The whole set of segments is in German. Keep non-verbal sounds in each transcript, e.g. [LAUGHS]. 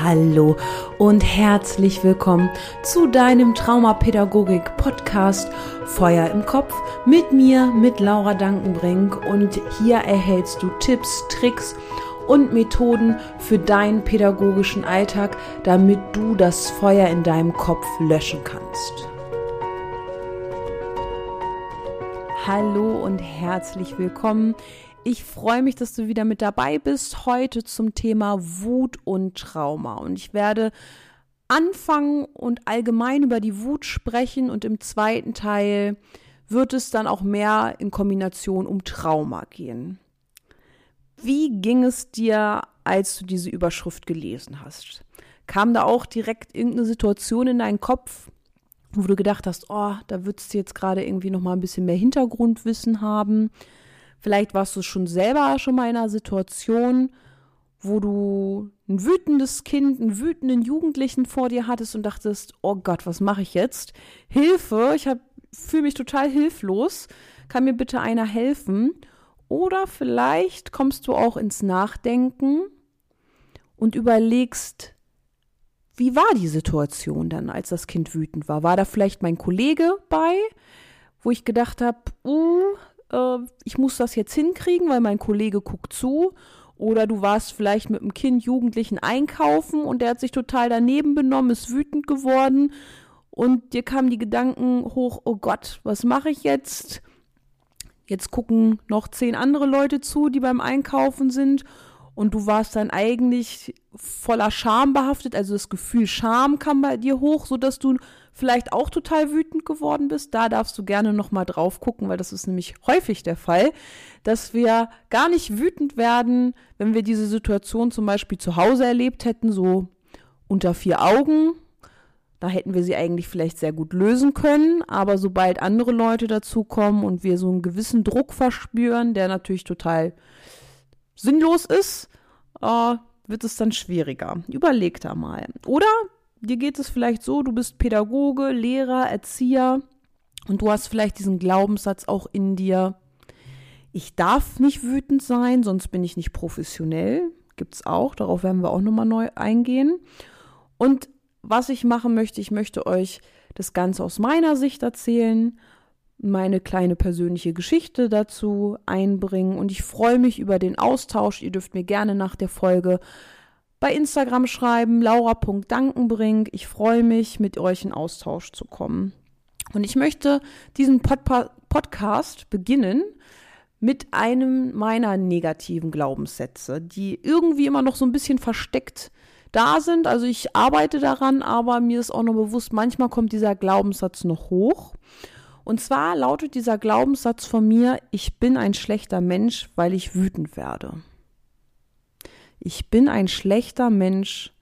Hallo und herzlich willkommen zu deinem Traumapädagogik-Podcast Feuer im Kopf mit mir, mit Laura Dankenbrink. Und hier erhältst du Tipps, Tricks und Methoden für deinen pädagogischen Alltag, damit du das Feuer in deinem Kopf löschen kannst. Hallo und herzlich willkommen ich freue mich, dass du wieder mit dabei bist. Heute zum Thema Wut und Trauma. Und ich werde anfangen und allgemein über die Wut sprechen. Und im zweiten Teil wird es dann auch mehr in Kombination um Trauma gehen. Wie ging es dir, als du diese Überschrift gelesen hast? Kam da auch direkt irgendeine Situation in deinen Kopf, wo du gedacht hast, oh, da würdest du jetzt gerade irgendwie noch mal ein bisschen mehr Hintergrundwissen haben? Vielleicht warst du schon selber schon mal in einer Situation, wo du ein wütendes Kind, einen wütenden Jugendlichen vor dir hattest und dachtest, oh Gott, was mache ich jetzt? Hilfe, ich fühle mich total hilflos. Kann mir bitte einer helfen? Oder vielleicht kommst du auch ins Nachdenken und überlegst, wie war die Situation dann, als das Kind wütend war? War da vielleicht mein Kollege bei, wo ich gedacht habe, uh, äh, ich muss das jetzt hinkriegen, weil mein Kollege guckt zu. Oder du warst vielleicht mit einem Kind, Jugendlichen einkaufen und der hat sich total daneben benommen, ist wütend geworden und dir kamen die Gedanken hoch, oh Gott, was mache ich jetzt? Jetzt gucken noch zehn andere Leute zu, die beim Einkaufen sind und du warst dann eigentlich voller Scham behaftet, also das Gefühl Scham kam bei dir hoch, sodass du vielleicht auch total wütend geworden bist. Da darfst du gerne noch mal drauf gucken, weil das ist nämlich häufig der Fall, dass wir gar nicht wütend werden, wenn wir diese Situation zum Beispiel zu Hause erlebt hätten, so unter vier Augen. Da hätten wir sie eigentlich vielleicht sehr gut lösen können, aber sobald andere Leute dazukommen und wir so einen gewissen Druck verspüren, der natürlich total sinnlos ist, äh, wird es dann schwieriger. Überleg da mal. Oder dir geht es vielleicht so, du bist Pädagoge, Lehrer, Erzieher und du hast vielleicht diesen Glaubenssatz auch in dir, ich darf nicht wütend sein, sonst bin ich nicht professionell. Gibt es auch, darauf werden wir auch nochmal neu eingehen. Und was ich machen möchte, ich möchte euch das Ganze aus meiner Sicht erzählen meine kleine persönliche Geschichte dazu einbringen und ich freue mich über den Austausch. Ihr dürft mir gerne nach der Folge bei Instagram schreiben, laura.dankenbrink. Ich freue mich, mit euch in Austausch zu kommen. Und ich möchte diesen Pod Podcast beginnen mit einem meiner negativen Glaubenssätze, die irgendwie immer noch so ein bisschen versteckt da sind. Also ich arbeite daran, aber mir ist auch noch bewusst, manchmal kommt dieser Glaubenssatz noch hoch. Und zwar lautet dieser Glaubenssatz von mir, ich bin ein schlechter Mensch, weil ich wütend werde. Ich bin ein schlechter Mensch,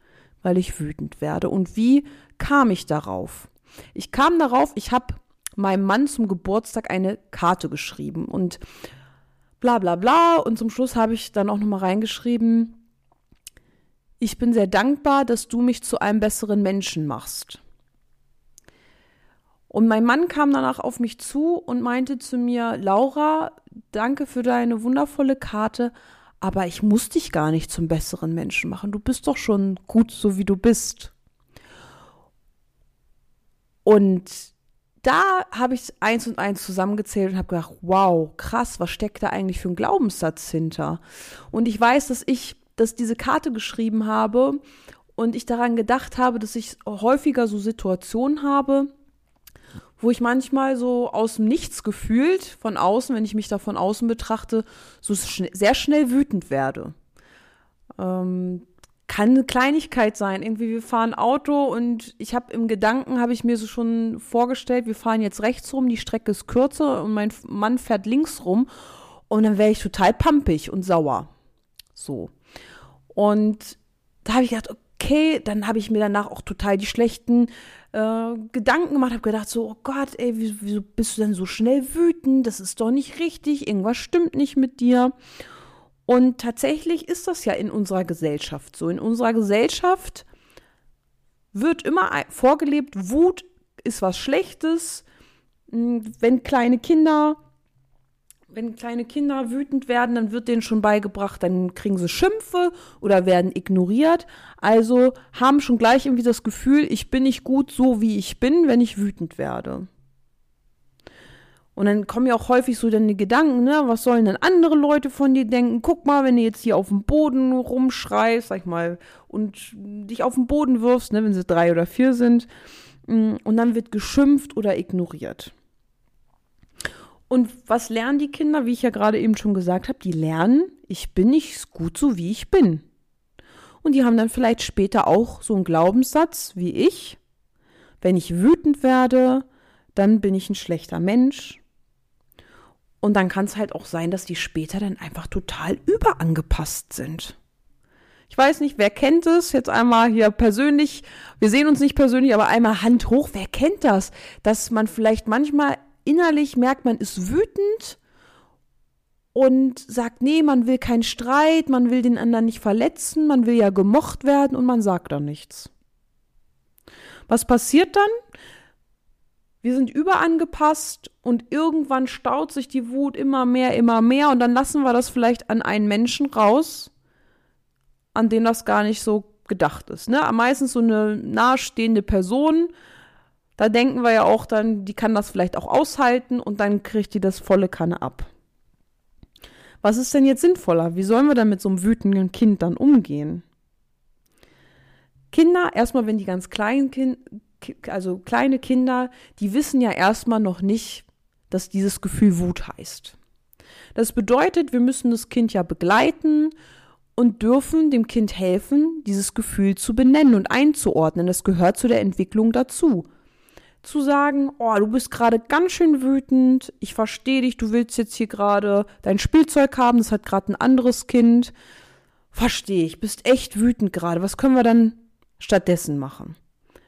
weil ich wütend werde. Und wie kam ich darauf? Ich kam darauf, ich habe meinem Mann zum Geburtstag eine Karte geschrieben und bla bla bla. Und zum Schluss habe ich dann auch nochmal reingeschrieben, ich bin sehr dankbar, dass du mich zu einem besseren Menschen machst. Und mein Mann kam danach auf mich zu und meinte zu mir, Laura, danke für deine wundervolle Karte, aber ich muss dich gar nicht zum besseren Menschen machen. Du bist doch schon gut, so wie du bist. Und da habe ich eins und eins zusammengezählt und habe gedacht, wow, krass, was steckt da eigentlich für ein Glaubenssatz hinter? Und ich weiß, dass ich, dass diese Karte geschrieben habe und ich daran gedacht habe, dass ich häufiger so Situationen habe, wo ich manchmal so aus dem Nichts gefühlt, von außen, wenn ich mich da von außen betrachte, so schn sehr schnell wütend werde. Ähm, kann eine Kleinigkeit sein. Irgendwie, wir fahren Auto und ich habe im Gedanken, habe ich mir so schon vorgestellt, wir fahren jetzt rechts rum, die Strecke ist kürzer und mein Mann fährt links rum und dann wäre ich total pampig und sauer. So. Und da habe ich gedacht, okay, dann habe ich mir danach auch total die schlechten äh, Gedanken gemacht, habe gedacht so, oh Gott, ey, wieso, bist du denn so schnell wütend? Das ist doch nicht richtig, irgendwas stimmt nicht mit dir. Und tatsächlich ist das ja in unserer Gesellschaft so. In unserer Gesellschaft wird immer vorgelebt, Wut ist was Schlechtes. Hm, wenn kleine Kinder wenn kleine Kinder wütend werden, dann wird denen schon beigebracht, dann kriegen sie Schimpfe oder werden ignoriert. Also haben schon gleich irgendwie das Gefühl, ich bin nicht gut so, wie ich bin, wenn ich wütend werde. Und dann kommen ja auch häufig so dann die Gedanken, ne, was sollen denn andere Leute von dir denken? Guck mal, wenn du jetzt hier auf dem Boden rumschreist, sag ich mal, und dich auf den Boden wirfst, ne, wenn sie drei oder vier sind, mm, und dann wird geschimpft oder ignoriert. Und was lernen die Kinder, wie ich ja gerade eben schon gesagt habe? Die lernen, ich bin nicht gut so, wie ich bin. Und die haben dann vielleicht später auch so einen Glaubenssatz wie ich. Wenn ich wütend werde, dann bin ich ein schlechter Mensch. Und dann kann es halt auch sein, dass die später dann einfach total überangepasst sind. Ich weiß nicht, wer kennt es? Jetzt einmal hier persönlich. Wir sehen uns nicht persönlich, aber einmal Hand hoch. Wer kennt das? Dass man vielleicht manchmal innerlich merkt, man ist wütend und sagt, nee, man will keinen Streit, man will den anderen nicht verletzen, man will ja gemocht werden und man sagt dann nichts. Was passiert dann? Wir sind überangepasst und irgendwann staut sich die Wut immer mehr, immer mehr und dann lassen wir das vielleicht an einen Menschen raus, an den das gar nicht so gedacht ist. Ne? Meistens so eine nahestehende Person, da denken wir ja auch dann, die kann das vielleicht auch aushalten und dann kriegt die das volle Kanne ab. Was ist denn jetzt sinnvoller? Wie sollen wir dann mit so einem wütenden Kind dann umgehen? Kinder, erstmal, wenn die ganz klein kind, also kleine Kinder, die wissen ja erstmal noch nicht, dass dieses Gefühl Wut heißt. Das bedeutet, wir müssen das Kind ja begleiten und dürfen dem Kind helfen, dieses Gefühl zu benennen und einzuordnen. Das gehört zu der Entwicklung dazu zu sagen, oh, du bist gerade ganz schön wütend, ich verstehe dich, du willst jetzt hier gerade dein Spielzeug haben, das hat gerade ein anderes Kind. Verstehe ich, bist echt wütend gerade. Was können wir dann stattdessen machen?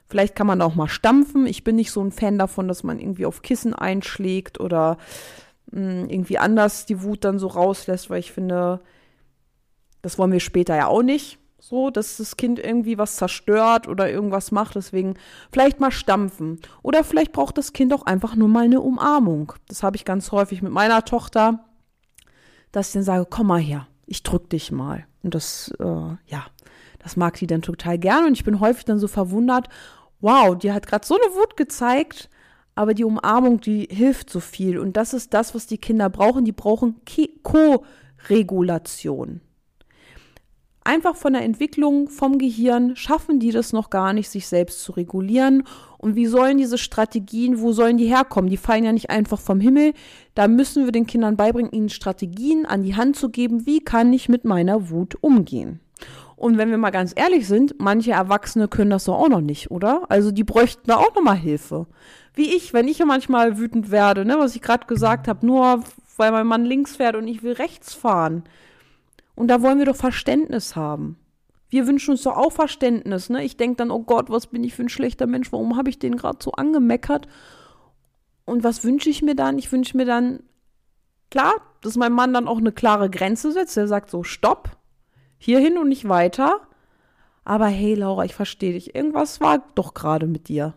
Vielleicht kann man auch mal stampfen. Ich bin nicht so ein Fan davon, dass man irgendwie auf Kissen einschlägt oder mh, hm, irgendwie anders die Wut dann so rauslässt, weil ich finde, das wollen wir später ja auch nicht so, dass das Kind irgendwie was zerstört oder irgendwas macht. Deswegen vielleicht mal stampfen. Oder vielleicht braucht das Kind auch einfach nur mal eine Umarmung. Das habe ich ganz häufig mit meiner Tochter, dass ich dann sage, komm mal her, ich drück dich mal. Und das, äh, ja, das mag sie dann total gern. Und ich bin häufig dann so verwundert, wow, die hat gerade so eine Wut gezeigt, aber die Umarmung, die hilft so viel. Und das ist das, was die Kinder brauchen. Die brauchen Co-Regulation einfach von der Entwicklung vom Gehirn schaffen die das noch gar nicht, sich selbst zu regulieren. Und wie sollen diese Strategien, wo sollen die herkommen? Die fallen ja nicht einfach vom Himmel. Da müssen wir den Kindern beibringen, ihnen Strategien an die Hand zu geben, wie kann ich mit meiner Wut umgehen. Und wenn wir mal ganz ehrlich sind, manche Erwachsene können das doch auch noch nicht, oder? Also die bräuchten da auch noch mal Hilfe. Wie ich, wenn ich ja manchmal wütend werde, ne, was ich gerade gesagt habe, nur weil mein Mann links fährt und ich will rechts fahren und da wollen wir doch Verständnis haben. Wir wünschen uns doch auch Verständnis. Ne? Ich denke dann, oh Gott, was bin ich für ein schlechter Mensch? Warum habe ich den gerade so angemeckert? Und was wünsche ich mir dann? Ich wünsche mir dann, klar, dass mein Mann dann auch eine klare Grenze setzt. Er sagt so, stopp, hierhin und nicht weiter. Aber hey, Laura, ich verstehe dich. Irgendwas war doch gerade mit dir.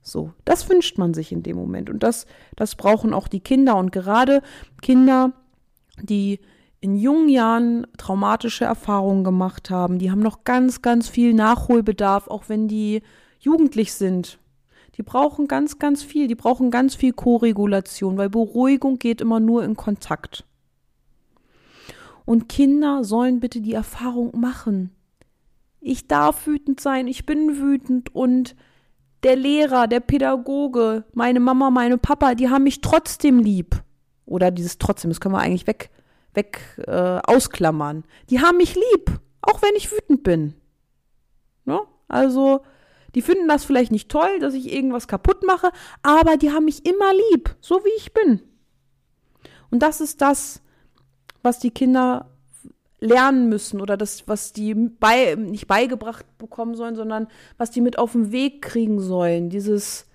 So, das wünscht man sich in dem Moment. Und das, das brauchen auch die Kinder. Und gerade Kinder, die in jungen Jahren traumatische Erfahrungen gemacht haben. Die haben noch ganz, ganz viel Nachholbedarf, auch wenn die jugendlich sind. Die brauchen ganz, ganz viel. Die brauchen ganz viel Koregulation, weil Beruhigung geht immer nur in Kontakt. Und Kinder sollen bitte die Erfahrung machen. Ich darf wütend sein, ich bin wütend und der Lehrer, der Pädagoge, meine Mama, meine Papa, die haben mich trotzdem lieb. Oder dieses trotzdem, das können wir eigentlich weg, weg äh, ausklammern. Die haben mich lieb, auch wenn ich wütend bin. Ne? Also, die finden das vielleicht nicht toll, dass ich irgendwas kaputt mache, aber die haben mich immer lieb, so wie ich bin. Und das ist das, was die Kinder lernen müssen oder das, was die bei, nicht beigebracht bekommen sollen, sondern was die mit auf den Weg kriegen sollen. Dieses,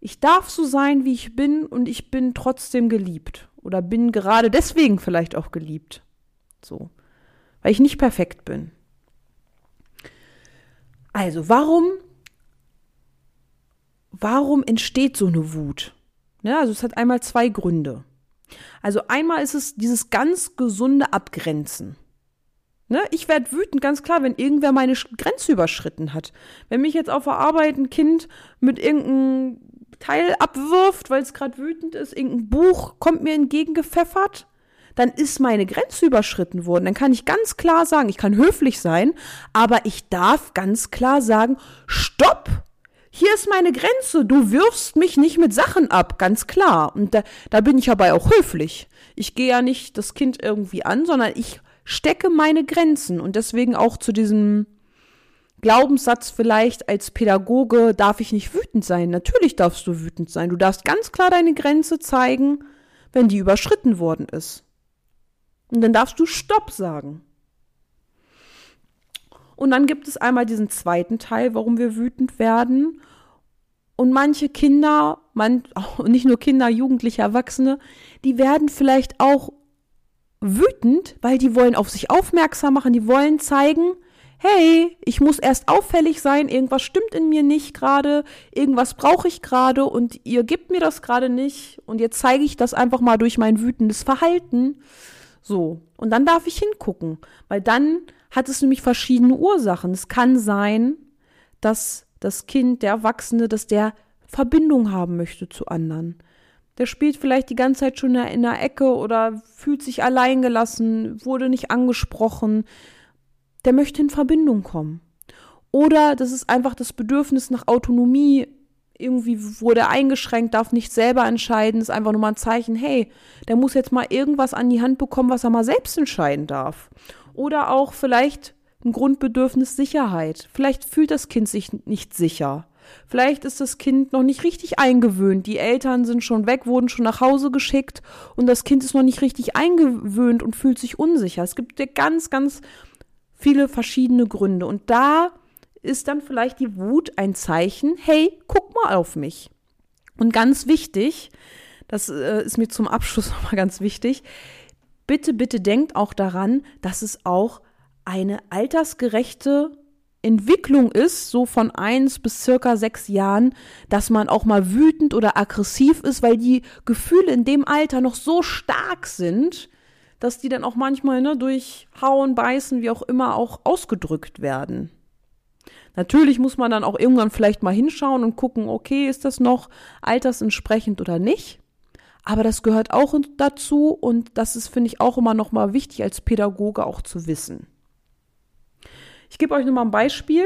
ich darf so sein, wie ich bin und ich bin trotzdem geliebt oder bin gerade deswegen vielleicht auch geliebt. So, weil ich nicht perfekt bin. Also, warum warum entsteht so eine Wut? Ja, also es hat einmal zwei Gründe. Also einmal ist es dieses ganz gesunde Abgrenzen. Ne? Ich werde wütend, ganz klar, wenn irgendwer meine Grenze überschritten hat. Wenn mich jetzt auf der Arbeit ein Kind mit irgendeinem Teil abwirft, weil es gerade wütend ist, irgendein Buch kommt mir entgegengepfeffert, dann ist meine Grenze überschritten worden. Dann kann ich ganz klar sagen, ich kann höflich sein, aber ich darf ganz klar sagen, stopp! Hier ist meine Grenze. Du wirfst mich nicht mit Sachen ab, ganz klar. Und da, da bin ich aber auch höflich. Ich gehe ja nicht das Kind irgendwie an, sondern ich stecke meine Grenzen. Und deswegen auch zu diesem Glaubenssatz vielleicht als Pädagoge darf ich nicht wütend sein. Natürlich darfst du wütend sein. Du darfst ganz klar deine Grenze zeigen, wenn die überschritten worden ist. Und dann darfst du Stopp sagen. Und dann gibt es einmal diesen zweiten Teil, warum wir wütend werden. Und manche Kinder, man, [LAUGHS] nicht nur Kinder, Jugendliche, Erwachsene, die werden vielleicht auch wütend, weil die wollen auf sich aufmerksam machen, die wollen zeigen, hey, ich muss erst auffällig sein, irgendwas stimmt in mir nicht gerade, irgendwas brauche ich gerade und ihr gebt mir das gerade nicht und jetzt zeige ich das einfach mal durch mein wütendes Verhalten. So, und dann darf ich hingucken, weil dann hat es nämlich verschiedene Ursachen. Es kann sein, dass das Kind, der Erwachsene, dass der Verbindung haben möchte zu anderen. Der spielt vielleicht die ganze Zeit schon in der Ecke oder fühlt sich alleingelassen, wurde nicht angesprochen. Der möchte in Verbindung kommen. Oder das ist einfach das Bedürfnis nach Autonomie. Irgendwie wurde eingeschränkt, darf nicht selber entscheiden. Ist einfach nur mal ein Zeichen, hey, der muss jetzt mal irgendwas an die Hand bekommen, was er mal selbst entscheiden darf. Oder auch vielleicht ein Grundbedürfnis Sicherheit. Vielleicht fühlt das Kind sich nicht sicher. Vielleicht ist das Kind noch nicht richtig eingewöhnt. Die Eltern sind schon weg, wurden schon nach Hause geschickt und das Kind ist noch nicht richtig eingewöhnt und fühlt sich unsicher. Es gibt ja ganz, ganz viele verschiedene Gründe. Und da ist dann vielleicht die Wut ein Zeichen, hey, guck mal auf mich. Und ganz wichtig, das äh, ist mir zum Abschluss [LAUGHS] nochmal ganz wichtig, bitte, bitte denkt auch daran, dass es auch eine altersgerechte Entwicklung ist, so von eins bis circa sechs Jahren, dass man auch mal wütend oder aggressiv ist, weil die Gefühle in dem Alter noch so stark sind, dass die dann auch manchmal ne, durch Hauen, Beißen, wie auch immer, auch ausgedrückt werden. Natürlich muss man dann auch irgendwann vielleicht mal hinschauen und gucken, okay, ist das noch altersentsprechend oder nicht. Aber das gehört auch dazu und das ist, finde ich, auch immer noch mal wichtig als Pädagoge auch zu wissen. Ich gebe euch nur mal ein Beispiel.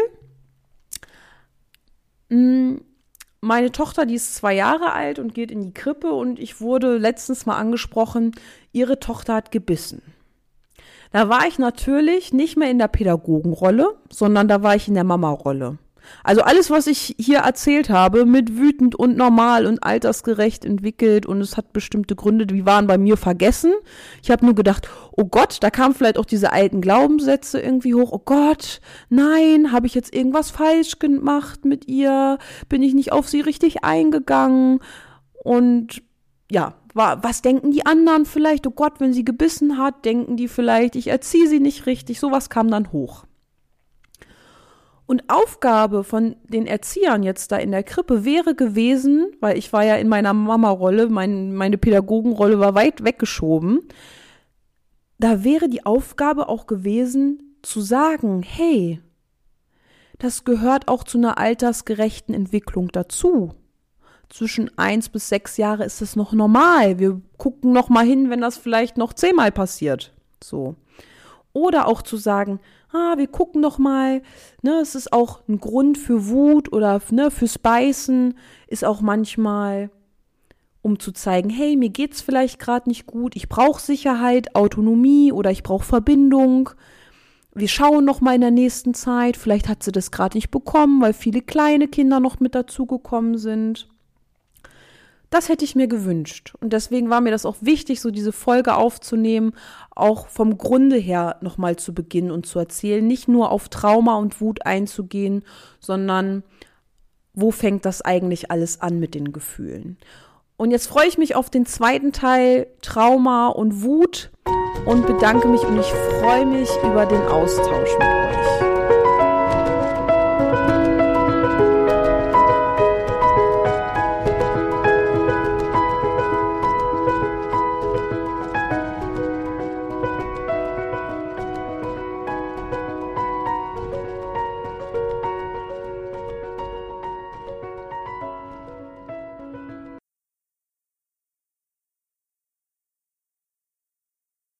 Meine Tochter, die ist zwei Jahre alt und geht in die Krippe und ich wurde letztens mal angesprochen, ihre Tochter hat gebissen. Da war ich natürlich nicht mehr in der Pädagogenrolle, sondern da war ich in der Mama-Rolle. Also alles, was ich hier erzählt habe, mit wütend und normal und altersgerecht entwickelt und es hat bestimmte Gründe, die waren bei mir vergessen. Ich habe nur gedacht, oh Gott, da kamen vielleicht auch diese alten Glaubenssätze irgendwie hoch. Oh Gott, nein, habe ich jetzt irgendwas falsch gemacht mit ihr? Bin ich nicht auf sie richtig eingegangen? Und ja, was denken die anderen vielleicht? Oh Gott, wenn sie gebissen hat, denken die vielleicht, ich erziehe sie nicht richtig. Sowas kam dann hoch. Und Aufgabe von den Erziehern jetzt da in der Krippe wäre gewesen, weil ich war ja in meiner Mama-Rolle, mein, meine Pädagogenrolle war weit weggeschoben, da wäre die Aufgabe auch gewesen zu sagen, hey, das gehört auch zu einer altersgerechten Entwicklung dazu. Zwischen eins bis sechs Jahre ist es noch normal. Wir gucken noch mal hin, wenn das vielleicht noch zehnmal passiert. So. Oder auch zu sagen, ah, wir gucken noch mal, ne, es ist auch ein Grund für Wut oder ne, fürs Beißen ist auch manchmal um zu zeigen, hey, mir geht's vielleicht gerade nicht gut, ich brauche Sicherheit, Autonomie oder ich brauche Verbindung. Wir schauen noch mal in der nächsten Zeit, vielleicht hat sie das gerade nicht bekommen, weil viele kleine Kinder noch mit dazugekommen sind. Das hätte ich mir gewünscht. Und deswegen war mir das auch wichtig, so diese Folge aufzunehmen, auch vom Grunde her nochmal zu beginnen und zu erzählen, nicht nur auf Trauma und Wut einzugehen, sondern wo fängt das eigentlich alles an mit den Gefühlen. Und jetzt freue ich mich auf den zweiten Teil Trauma und Wut und bedanke mich und ich freue mich über den Austausch mit euch.